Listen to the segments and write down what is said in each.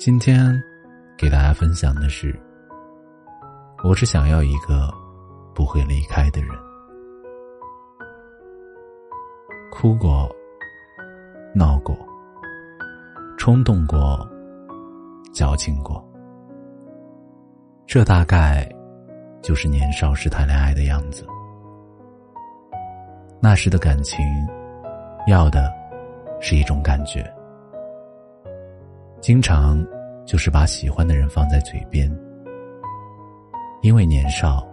今天给大家分享的是，我只想要一个不会离开的人。哭过，闹过，冲动过，矫情过，这大概就是年少时谈恋爱的样子。那时的感情，要的是一种感觉。经常就是把喜欢的人放在嘴边，因为年少，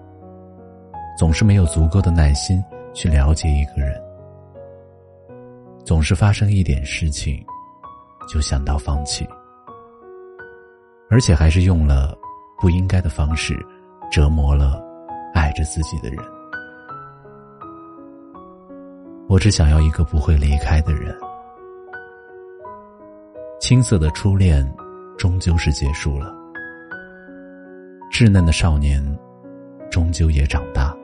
总是没有足够的耐心去了解一个人，总是发生一点事情就想到放弃，而且还是用了不应该的方式折磨了爱着自己的人。我只想要一个不会离开的人。青涩的初恋，终究是结束了。稚嫩的少年，终究也长大，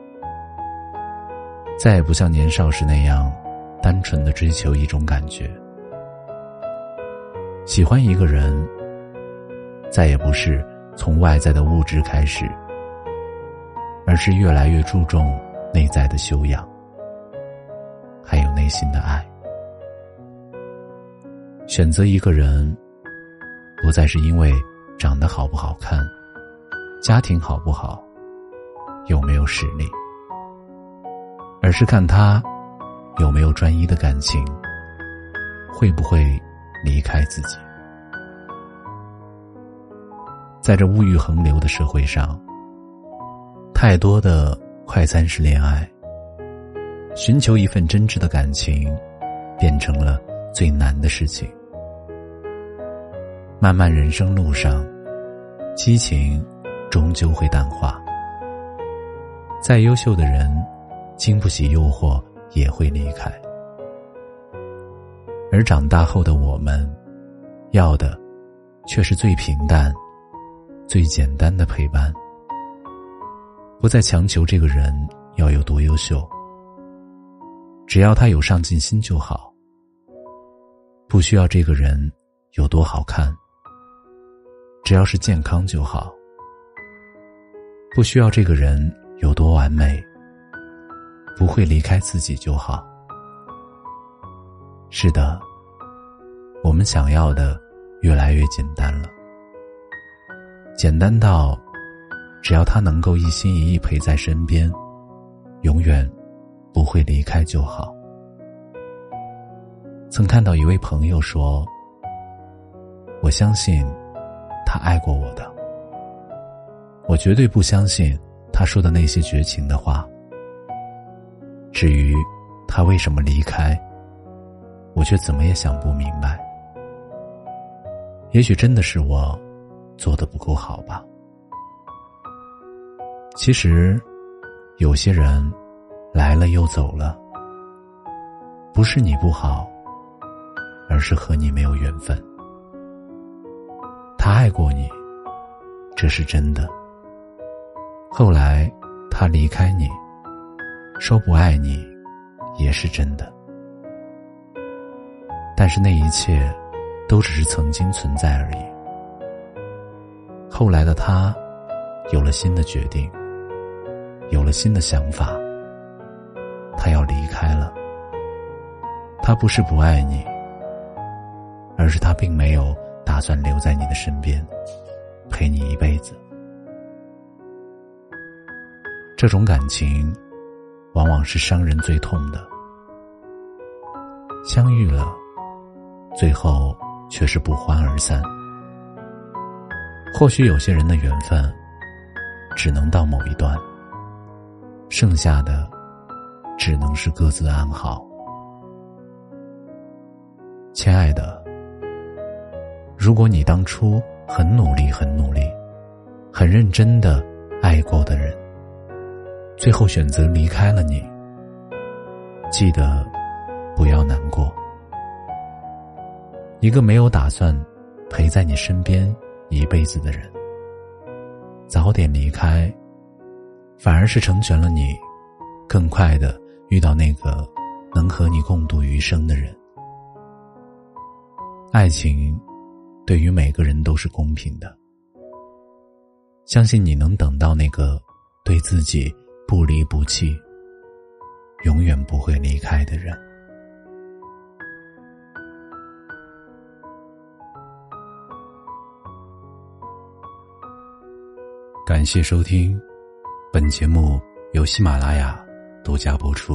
再也不像年少时那样，单纯的追求一种感觉。喜欢一个人，再也不是从外在的物质开始，而是越来越注重内在的修养，还有内心的爱。选择一个人，不再是因为长得好不好看，家庭好不好，有没有实力，而是看他有没有专一的感情，会不会离开自己。在这物欲横流的社会上，太多的快餐式恋爱，寻求一份真挚的感情，变成了。最难的事情。漫漫人生路上，激情终究会淡化。再优秀的人，经不起诱惑也会离开。而长大后的我们，要的却是最平淡、最简单的陪伴。不再强求这个人要有多优秀，只要他有上进心就好。不需要这个人有多好看，只要是健康就好。不需要这个人有多完美，不会离开自己就好。是的，我们想要的越来越简单了，简单到只要他能够一心一意陪在身边，永远不会离开就好。曾看到一位朋友说：“我相信他爱过我的，我绝对不相信他说的那些绝情的话。至于他为什么离开，我却怎么也想不明白。也许真的是我做的不够好吧。其实，有些人来了又走了，不是你不好。”而是和你没有缘分。他爱过你，这是真的。后来他离开你，说不爱你，也是真的。但是那一切，都只是曾经存在而已。后来的他，有了新的决定，有了新的想法，他要离开了。他不是不爱你。而是他并没有打算留在你的身边，陪你一辈子。这种感情，往往是伤人最痛的。相遇了，最后却是不欢而散。或许有些人的缘分，只能到某一段，剩下的只能是各自安好。亲爱的，如果你当初很努力、很努力、很认真的爱过的人，最后选择离开了你，记得不要难过。一个没有打算陪在你身边一辈子的人，早点离开，反而是成全了你，更快的遇到那个能和你共度余生的人。爱情，对于每个人都是公平的。相信你能等到那个对自己不离不弃、永远不会离开的人。感谢收听，本节目由喜马拉雅独家播出。